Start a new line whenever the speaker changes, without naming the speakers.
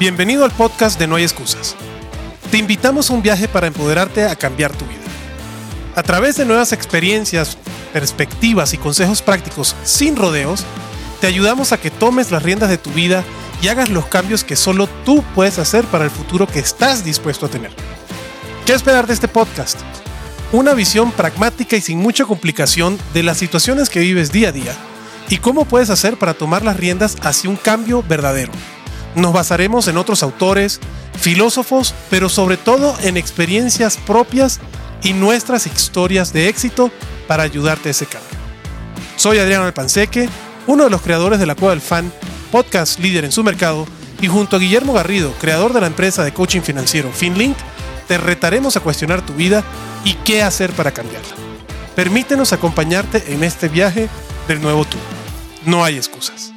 Bienvenido al podcast de No hay excusas. Te invitamos a un viaje para empoderarte a cambiar tu vida. A través de nuevas experiencias, perspectivas y consejos prácticos sin rodeos, te ayudamos a que tomes las riendas de tu vida y hagas los cambios que solo tú puedes hacer para el futuro que estás dispuesto a tener. ¿Qué esperar de este podcast? Una visión pragmática y sin mucha complicación de las situaciones que vives día a día y cómo puedes hacer para tomar las riendas hacia un cambio verdadero nos basaremos en otros autores, filósofos, pero sobre todo en experiencias propias y nuestras historias de éxito para ayudarte a ese cambio. Soy Adriano Alpanseque, uno de los creadores de La Cueva del Fan, podcast líder en su mercado, y junto a Guillermo Garrido, creador de la empresa de coaching financiero FinLink, te retaremos a cuestionar tu vida y qué hacer para cambiarla. Permítenos acompañarte en este viaje del nuevo tú. No hay excusas.